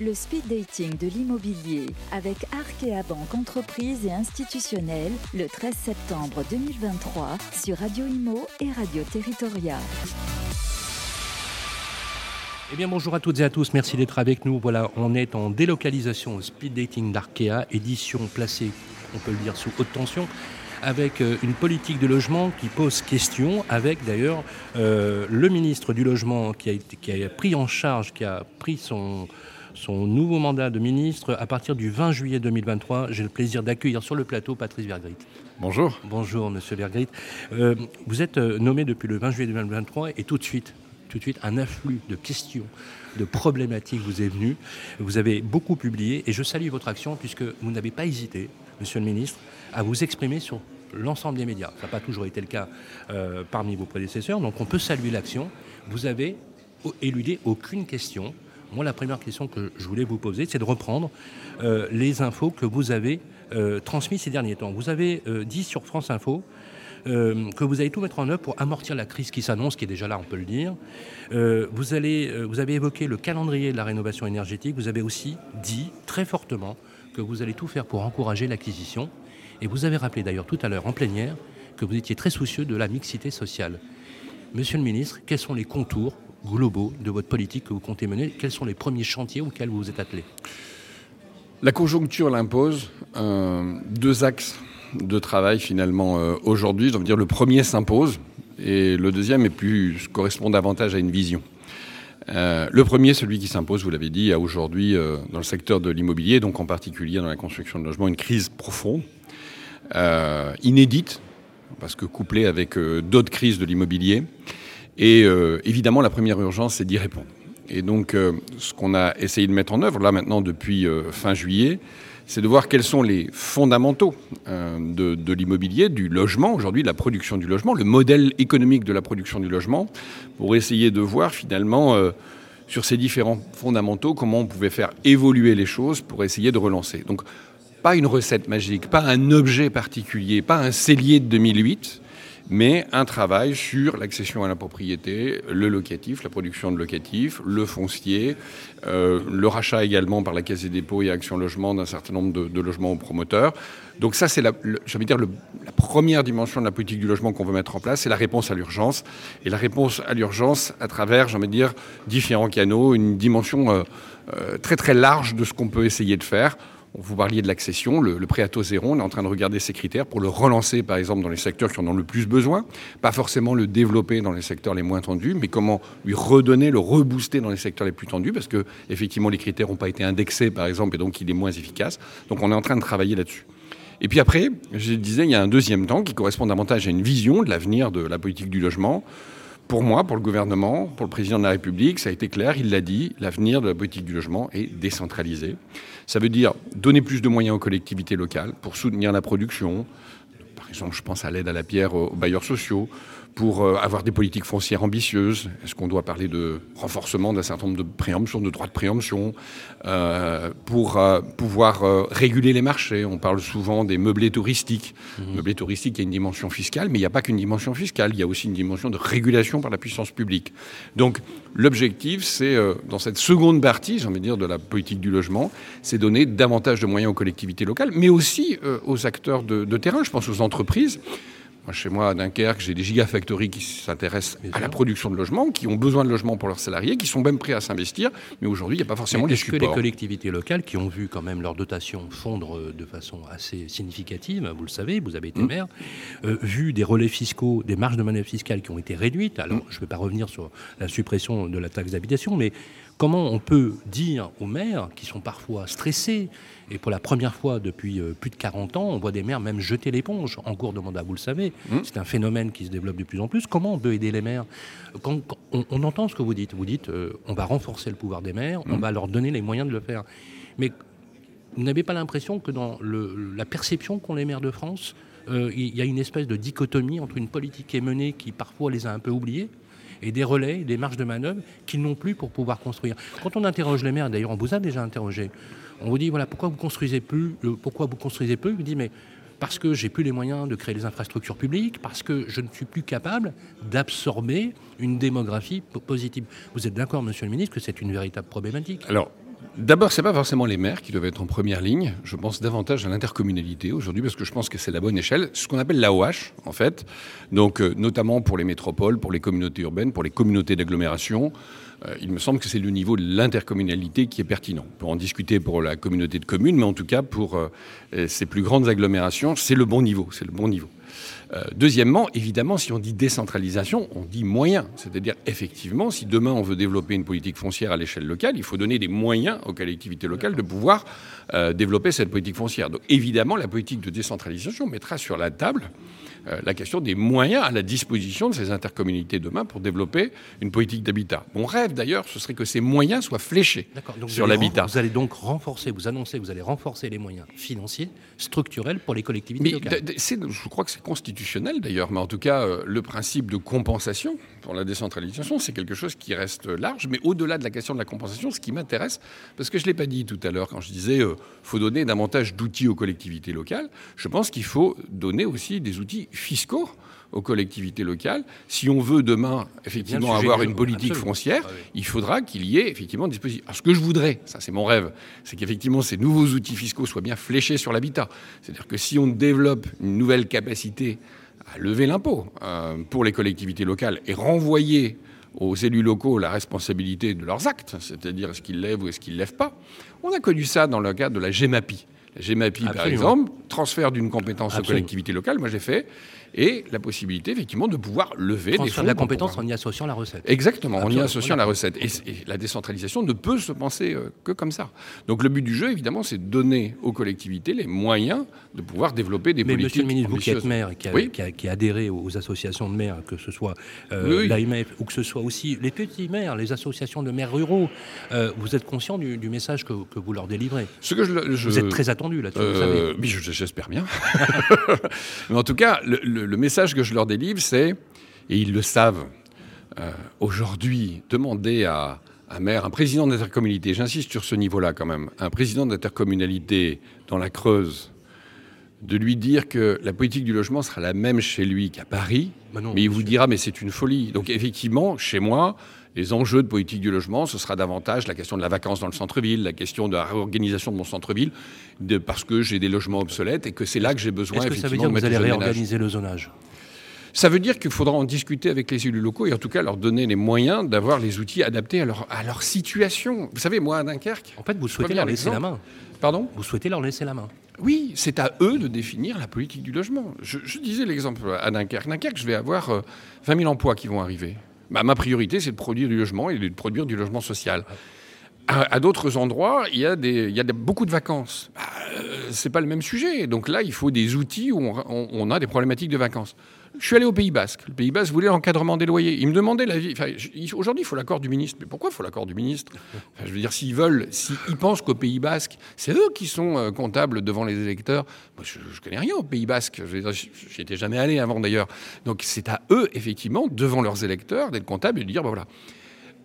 le speed dating de l'immobilier avec Arkea Banque Entreprise et Institutionnelle le 13 septembre 2023 sur Radio Imo et Radio Territoria. Eh bien bonjour à toutes et à tous, merci d'être avec nous. Voilà, on est en délocalisation au speed dating d'Arkea, édition placée, on peut le dire, sous haute tension avec euh, une politique de logement qui pose question, avec d'ailleurs euh, le ministre du Logement qui a, qui a pris en charge, qui a pris son, son nouveau mandat de ministre à partir du 20 juillet 2023. J'ai le plaisir d'accueillir sur le plateau Patrice Vergrit. Bonjour. Bonjour, monsieur Vergrit. Euh, vous êtes euh, nommé depuis le 20 juillet 2023 et tout de suite, tout de suite, un afflux de questions, de problématiques vous est venu. Vous avez beaucoup publié et je salue votre action puisque vous n'avez pas hésité, monsieur le ministre, à vous exprimer sur l'ensemble des médias. Ça n'a pas toujours été le cas euh, parmi vos prédécesseurs, donc on peut saluer l'action. Vous avez éludé aucune question moi, la première question que je voulais vous poser, c'est de reprendre euh, les infos que vous avez euh, transmises ces derniers temps. Vous avez euh, dit sur France Info euh, que vous allez tout mettre en œuvre pour amortir la crise qui s'annonce, qui est déjà là, on peut le dire. Vous avez évoqué le calendrier de la rénovation énergétique. Vous avez aussi dit très fortement que vous allez tout faire pour encourager l'acquisition. Et vous avez rappelé d'ailleurs tout à l'heure en plénière que vous étiez très soucieux de la mixité sociale. Monsieur le ministre, quels sont les contours globaux de votre politique que vous comptez mener? Quels sont les premiers chantiers auxquels vous vous êtes attelé La conjoncture l'impose. Euh, deux axes de travail finalement euh, aujourd'hui. Dire, le premier s'impose et le deuxième correspond davantage à une vision. Euh, le premier, celui qui s'impose, vous l'avez dit, a aujourd'hui dans le secteur de l'immobilier, donc en particulier dans la construction de logements, une crise profonde, inédite, parce que couplée avec euh, d'autres crises de l'immobilier. Et euh, évidemment, la première urgence, c'est d'y répondre. Et donc, euh, ce qu'on a essayé de mettre en œuvre, là maintenant depuis fin juillet, c'est de voir quels sont les fondamentaux de, l'immobilier, du logement, aujourd'hui de la production du logement, le modèle économique de la production du logement, pour essayer de voir finalement sur ces différents fondamentaux comment on pouvait faire évoluer les choses pour essayer de relancer. Donc, pas une recette magique, pas un objet particulier, pas un cellier de 2008, mais un travail sur l'accession à la propriété, le locatif, la production de locatif, le foncier, euh, le rachat également par la Caisse des dépôts et Action Logement d'un certain nombre de, logements aux promoteurs. Donc ça, c'est la, la première dimension de la politique du logement qu'on veut mettre en place, c'est la réponse à l'urgence. Et la réponse à l'urgence à travers, j'ai envie de dire, différents canaux, une dimension euh, euh, très très large de ce qu'on peut essayer de faire. Vous parliez de l'accession, le, le, prêt à taux zéro, on est en train de regarder ces critères pour le relancer, par exemple, dans les secteurs qui en ont le plus besoin. Pas forcément le développer dans les secteurs les moins tendus, mais comment lui redonner, le rebooster dans les secteurs les plus tendus, parce que, effectivement, les critères n'ont pas été indexés, par exemple, et donc il est moins efficace. Donc on est en train de travailler là-dessus. Et puis après, je disais, il y a un deuxième temps qui correspond davantage à une vision de l'avenir de la politique du logement. Pour moi, pour le gouvernement, pour le président de la République, ça a été clair, il l'a dit, l'avenir de la politique du logement est décentralisé. Ça veut dire donner plus de moyens aux collectivités locales pour soutenir la production. Par exemple, je pense à l'aide à la pierre aux bailleurs sociaux, pour euh, avoir des politiques foncières ambitieuses. Est-ce qu'on doit parler de renforcement d'un certain nombre de préemptions, de droits de préemption, euh, pour euh, pouvoir euh, réguler les marchés? On parle souvent des meublés touristiques. Mmh. Meublés touristiques, il y a une dimension fiscale, mais il n'y a pas qu'une dimension fiscale, il y a aussi une dimension de régulation par la puissance publique. Donc l'objectif, c'est, dans cette seconde partie, j'ai envie de dire, de la politique du logement, c'est donner davantage de moyens aux collectivités locales, mais aussi aux acteurs de, de terrain, je pense aux entreprises. Moi, chez moi, à Dunkerque, j'ai des gigafactories qui s'intéressent à la production de logements, qui ont besoin de logements pour leurs salariés, qui sont même prêts à s'investir, mais aujourd'hui, il n'y a pas forcément les supports. que les collectivités locales, qui ont vu quand même leur dotation fondre de façon assez significative, vous le savez, vous avez été mmh. maire, euh, vu des relais fiscaux, des marges de manœuvre fiscales qui ont été réduites, alors mmh. je ne vais pas revenir sur la suppression de la taxe d'habitation, mais comment on peut dire aux maires qui sont parfois stressés, et pour la première fois depuis euh, plus de 40 ans, on voit des maires même jeter l'éponge en cours de mandat, vous le savez. Mmh. C'est un phénomène qui se développe de plus en plus. Comment on peut aider les maires quand, quand on, on, entend ce que vous dites. Vous dites euh, on va renforcer le pouvoir des maires, mmh. on va leur donner les moyens de le faire. Mais vous n'avez pas l'impression que dans le, la perception qu'ont les maires de France, euh, il y a une espèce de dichotomie entre une politique qui est menée qui parfois les a un peu oubliés et des relais, des marges de manœuvre qu'ils n'ont plus pour pouvoir construire. Quand on interroge les maires, d'ailleurs on vous a déjà interrogé, on vous dit voilà pourquoi vous construisez plus, euh, pourquoi vous construisez peu, vous dit mais parce que j'ai plus les moyens de créer des infrastructures publiques, parce que je ne suis plus capable d'absorber une démographie positive. Vous êtes d'accord, Monsieur le Ministre, que c'est une véritable problématique? D'abord, ce n'est pas forcément les maires qui doivent être en première ligne. Je pense davantage à l'intercommunalité aujourd'hui parce que je pense que c'est la bonne échelle. Ce qu'on appelle l'AOH, en fait. Donc, euh, notamment pour les métropoles, pour les communautés urbaines, pour les communautés d'agglomération. Euh, il me semble que c'est le niveau de l'intercommunalité qui est pertinent. On peut en discuter pour la communauté de communes, mais en tout cas, pour euh, ces plus grandes agglomérations, c'est le bon niveau. C'est le bon niveau. Euh, deuxièmement, évidemment, si on dit décentralisation, on dit moyens. C'est-à-dire, effectivement, si demain on veut développer une politique foncière à l'échelle locale, il faut donner des moyens aux collectivités locales de pouvoir euh, développer cette politique foncière. Donc, évidemment, la politique de décentralisation mettra sur la table euh, la question des moyens à la disposition de ces intercommunalités demain pour développer une politique d'habitat. Mon rêve d'ailleurs, ce serait que ces moyens soient fléchés sur l'habitat. Vous allez donc renforcer, vous annoncez, vous allez renforcer les moyens financiers, structurels pour les collectivités locales. Je crois que constitutionnel d'ailleurs, mais en tout cas, euh, le principe de compensation pour la décentralisation, c'est quelque chose qui reste large. Mais au-delà de la question de la compensation, ce qui m'intéresse, parce que je ne l'ai pas dit tout à l'heure quand je disais euh, faut donner davantage d'outils aux collectivités locales, je pense qu'il faut donner aussi des outils fiscaux aux collectivités locales. Si on veut demain effectivement avoir une politique foncière, ah il faudra qu'il y ait effectivement des dispositifs. Alors ce que je voudrais, ça c'est mon rêve, c'est qu'effectivement ces nouveaux outils fiscaux soient bien fléchés sur l'habitat. C'est-à-dire que si on développe une nouvelle capacité à lever l'impôt euh, pour les collectivités locales et renvoyer aux élus locaux la responsabilité de leurs actes, c'est-à-dire est-ce qu'ils lèvent ou est-ce qu'ils ne lèvent pas. On a connu ça dans le cadre de la GEMAPI. La GEMAPI, par exemple, transfert d'une compétence aux collectivités locales, moi j'ai fait, et la possibilité effectivement de pouvoir lever des fonds. de la compétence en y associant la recette. Exactement, en y associant la recette. Et, la décentralisation ne peut se penser euh, que comme ça. Donc le but du jeu, évidemment, c'est de donner aux collectivités les moyens de pouvoir développer des Mais politiques. Monsieur le ministre, vous qui êtes maire, qui a, qui, a, adhéré aux associations de maires, que ce soit euh, l'AMF ou que ce soit aussi les petits maires, les associations de maires ruraux, euh, vous êtes conscient du, message que, vous leur délivrez Ce que je, Vous êtes très là-dessus. Oui, j'espère bien. Mais en tout cas, le, le, message que je leur délivre, c'est, et ils le savent, euh, aujourd'hui, demander à un maire, un président d'intercommunalité, j'insiste sur ce niveau-là quand même, un président d'intercommunalité dans la Creuse, de lui dire que la politique du logement sera la même chez lui qu'à Paris, bah mais il vous dira mais c'est une folie. Donc effectivement, chez moi, les enjeux de politique du logement, ce sera davantage la question de la vacance dans le centre-ville, la question de la réorganisation de mon centre-ville, parce que j'ai des logements obsolètes et que c'est là que j'ai besoin. Est-ce que ça veut dire que vous allez réorganiser le zonage? Ça veut dire qu'il faudra en discuter avec les élus locaux et en tout cas leur donner les moyens d'avoir les outils adaptés à leur, à leur situation. Vous savez, moi, à Dunkerque. En fait, vous souhaitez leur laisser la main. Pardon? Vous souhaitez leur laisser la main. Oui, c'est à eux de définir la politique du logement. Je, disais l'exemple à Dunkerque. Dunkerque, je vais avoir 20 euh, 000 emplois qui vont arriver. Bah, ma priorité, c'est de produire du logement et de produire du logement social. À, d'autres endroits, il y, a beaucoup de vacances. Bah, euh, c'est pas le même sujet. Donc là, il faut des outils où on a des problématiques de vacances. Je suis allé au Pays Basque. Le Pays Basque voulait l'encadrement des loyers. Il me demandait l'avis. Enfin, Aujourd'hui, il faut l'accord du ministre. Mais pourquoi il faut l'accord du ministre? Je veux dire, s'ils veulent, s'ils pensent qu'au Pays Basque, c'est eux qui sont euh, comptables devant les électeurs. Moi, je, ne connais rien au Pays Basque. Je étais jamais allé avant d'ailleurs. Donc c'est à eux, effectivement, devant leurs électeurs, d'être comptables et de dire, ben voilà.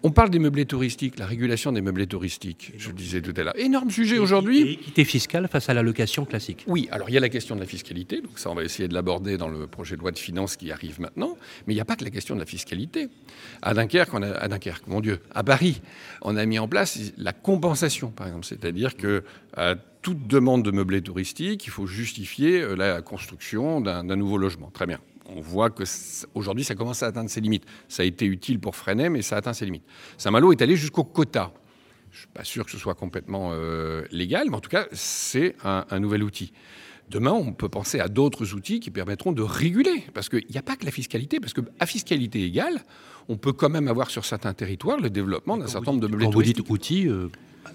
On parle des meublés touristiques, la régulation des meublés touristiques, je le disais tout à l'heure. Énorme sujet aujourd'hui. Équité fiscale face à la location classique. Oui, alors il y a la question de la fiscalité, donc ça on va essayer de l'aborder dans le projet de loi de finances qui arrive maintenant, mais il n'y a pas que la question de la fiscalité. À Dunkerque, on a, à Dunkerque, mon Dieu, à Paris, on a mis en place la compensation, par exemple, c'est-à-dire que à toute demande de meublés touristiques, il faut justifier euh, la construction d'un nouveau logement. Très bien on voit que aujourd'hui, ça commence à atteindre ses limites. Ça a été utile pour freiner, mais ça atteint ses limites. Saint-Malo est allé jusqu'au quota. Je ne suis pas sûr que ce soit complètement euh, légal, mais en tout cas, c'est un, nouvel outil. Demain, on peut penser à d'autres outils qui permettront de réguler, parce qu'il n'y a pas que la fiscalité, parce qu'à fiscalité égale, on peut quand même avoir sur certains territoires le développement d'un certain nombre de meublés Quand vous dites outils, euh,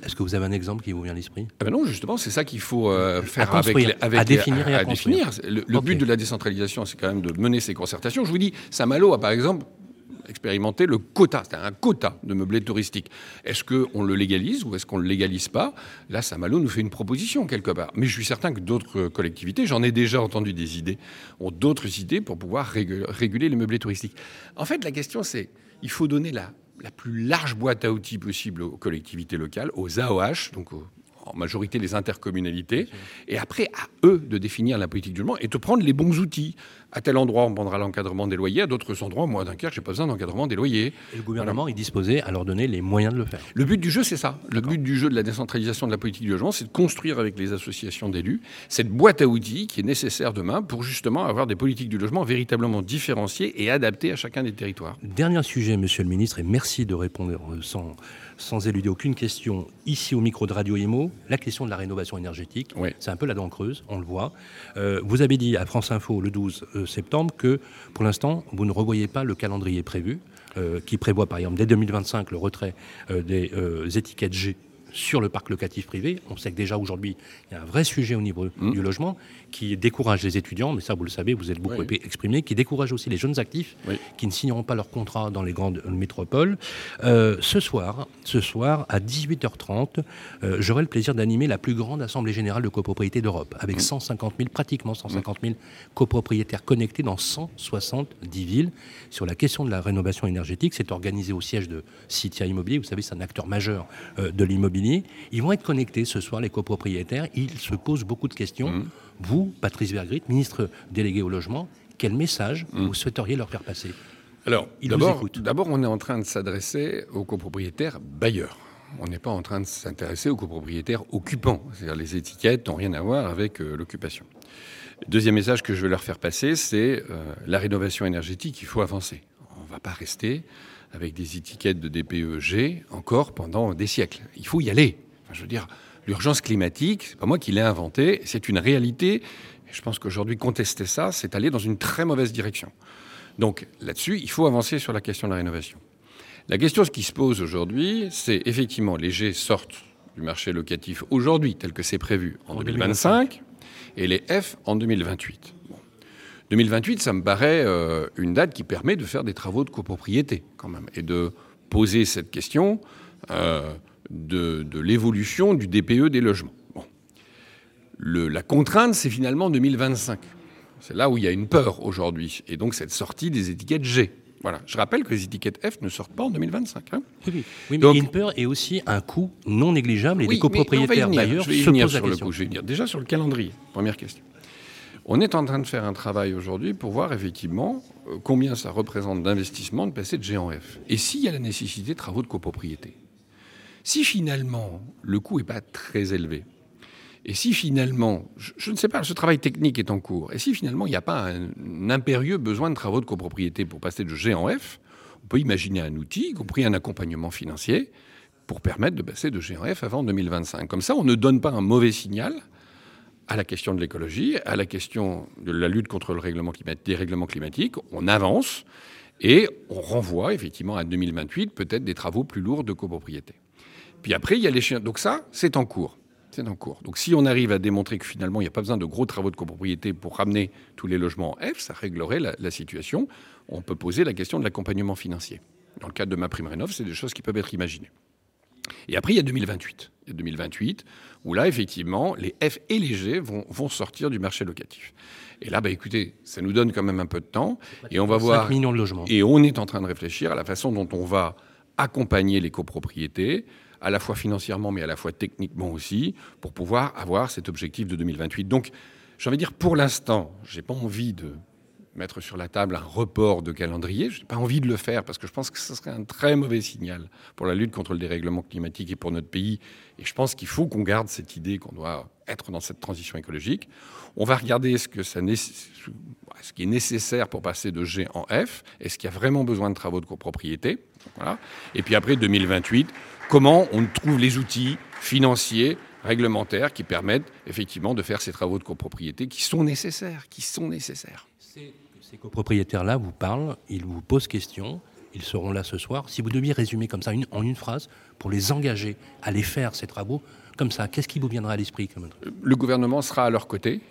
est-ce que vous avez un exemple qui vous vient à l'esprit? Ah ben Non, justement, c'est ça qu'il faut euh, faire avec, avec, à définir et à, définir. Le, but de la décentralisation, c'est quand même de mener ces concertations. Je vous dis, Saint-Malo a par exemple expérimenté le quota, c'est un quota de meublés touristiques. Est-ce qu'on le légalise ou est-ce qu'on ne le légalise pas? Là, Saint-Malo nous fait une proposition quelque part. Mais je suis certain que d'autres collectivités, j'en ai déjà entendu des idées, ont d'autres idées pour pouvoir réguler les meublés touristiques. En fait, la question, c'est il faut donner la la plus large boîte à outils possible aux collectivités locales, aux AOH, donc en majorité les intercommunalités, et après à eux de définir la politique du logement et de prendre les bons outils. À tel endroit, on prendra l'encadrement des loyers, à d'autres endroits, moi, d'un Dunkerque, j'ai pas besoin d'encadrement des loyers. Et le gouvernement est disposé à leur donner les moyens de le faire. Le but du jeu, c'est ça. Le but du jeu de la décentralisation de la politique du logement, c'est de construire avec les associations d'élus cette boîte à outils qui est nécessaire demain pour justement avoir des politiques du logement véritablement différenciées et adaptées à chacun des territoires. Dernier sujet, monsieur le ministre, et merci de répondre sans sans éluder aucune question, ici au micro de Radio Imo, la question de la rénovation énergétique. C'est un peu la dent creuse, on le voit. Euh, vous avez dit à France Info le 12 euh, septembre que pour l'instant, vous ne revoyez pas le calendrier prévu, euh, qui prévoit par exemple dès 2025 le retrait des étiquettes G sur le parc locatif privé. On sait que déjà aujourd'hui, il y a un vrai sujet au niveau mmh. du logement qui décourage les étudiants, mais ça vous le savez, vous êtes beaucoup exprimé, qui décourage aussi les jeunes actifs qui ne signeront pas leur contrat dans les grandes métropoles. Euh, ce soir, ce soir à 18h30, euh, j'aurai le plaisir d'animer la plus grande assemblée générale de copropriété d'Europe, avec 150 mmh. 000, pratiquement 150 000 copropriétaires connectés dans 170 villes sur la question de la rénovation énergétique. C'est organisé au siège de Citia Immobilier. Vous savez, c'est un acteur majeur euh, de l'immobilier. Ils vont être connectés ce soir, les copropriétaires. Ils se posent beaucoup de questions. Mmh. Vous, Patrice Vergrit, ministre délégué au logement, quel message mmh. vous souhaiteriez leur faire passer? Alors, d'abord, on est en train de s'adresser aux copropriétaires bailleurs. On n'est pas en train de s'intéresser aux copropriétaires occupants. C'est-à-dire les étiquettes n'ont rien à voir avec euh, l'occupation. Deuxième message que je veux leur faire passer, c'est euh, la rénovation énergétique, il faut avancer. On ne va pas rester avec des étiquettes de DPEG encore pendant des siècles. Il faut y aller. je veux dire, L'urgence climatique, c'est pas moi qui l'ai inventé, c'est une réalité. Et je pense qu'aujourd'hui, contester ça, c'est aller dans une très mauvaise direction. Donc là-dessus, il faut avancer sur la question de la rénovation. La question qui se pose aujourd'hui, c'est effectivement, les G sortent du marché locatif aujourd'hui, tel que c'est prévu, en, 2025, et les F en 2028. 2028, ça me paraît euh, une date qui permet de faire des travaux de copropriété, quand même, et de poser cette question. Euh, de, l'évolution du DPE des logements. la contrainte, c'est finalement 2025. C'est là où il y a une peur aujourd'hui. Et donc cette sortie des étiquettes G. Voilà. Je rappelle que les étiquettes F ne sortent pas en 2025. Hein. Oui, mais donc, une peur et aussi un coût non négligeable et des copropriétaires d'ailleurs se posent la le coup. Je vais venir. Déjà sur le calendrier, première question. On est en train de faire un travail aujourd'hui pour voir effectivement euh, combien ça représente d'investissement de passer de G en F. Et s'il y a la nécessité de travaux de copropriété. Si finalement le coût n'est pas très élevé, et si finalement, je, ne sais pas, ce travail technique est en cours, et si finalement il n'y a pas un, impérieux besoin de travaux de copropriété pour passer de G en F, on peut imaginer un outil, y compris un accompagnement financier, pour permettre de passer de G en F avant 2025. Comme ça, on ne donne pas un mauvais signal à la question de l'écologie, à la question de la lutte contre le règlement climatique. On avance et on renvoie effectivement à 2028 peut-être des travaux plus lourds de copropriété. Puis après, il y a les. Donc ça, c'est en cours. C'est en cours. Donc si on arrive à démontrer que finalement, il n'y a pas besoin de gros travaux de copropriété pour ramener tous les logements en F, ça réglerait la, situation. On peut poser la question de l'accompagnement financier. Dans le cadre de ma prime rénov, c'est des choses qui peuvent être imaginées. Et après, il y a 2028. Il y a 2028, où là, effectivement, les F et les G vont, vont sortir du marché locatif. Et là, bah, écoutez, ça nous donne quand même un peu de temps. Et on va voir. millions de logements. Et on est en train de réfléchir à la façon dont on va accompagner les copropriétés, à la fois financièrement, mais à la fois techniquement aussi, pour pouvoir avoir cet objectif de 2028. Donc, j'ai envie de dire, pour l'instant, je n'ai pas envie de mettre sur la table un report de calendrier. Je n'ai pas envie de le faire parce que je pense que ce serait un très mauvais signal pour la lutte contre le dérèglement climatique et pour notre pays. Et je pense qu'il faut qu'on garde cette idée qu'on doit être dans cette transition écologique. On va regarder ce, qui est nécessaire pour passer de G en F. Est-ce qu'il y a vraiment besoin de travaux de copropriété? Voilà. Et puis après 2028, comment on trouve les outils financiers, réglementaires qui permettent effectivement de faire ces travaux de copropriété qui sont nécessaires, qui sont nécessaires? Ces copropriétaires-là vous parlent, ils vous posent question, ils seront là ce soir. Si vous deviez résumer comme ça en une phrase pour les engager à les faire ces travaux, comme ça, qu'est-ce qui vous viendra à l'esprit Le gouvernement sera à leur côté.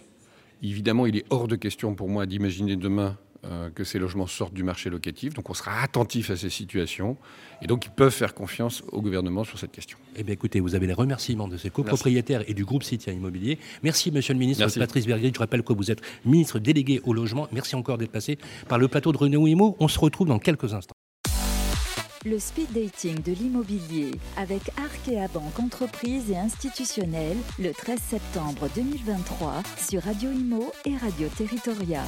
Évidemment, il est hors de question pour moi d'imaginer demain que ces logements sortent du marché locatif. Donc on sera attentif à ces situations et donc ils peuvent faire confiance au gouvernement sur cette question. Eh bien écoutez, vous avez les remerciements de ces copropriétaires et du groupe Citia Immobilier. Merci Monsieur le ministre Patrice Bergrit. Je rappelle que vous êtes ministre délégué au logement. Merci encore d'être passé par le plateau de René Imo. On se retrouve dans quelques instants. le speed dating de l'immobilier avec Arkea Banque Entreprise et Institutionnelle le 13 septembre 2023 sur Radio Imo et Radio Territoria.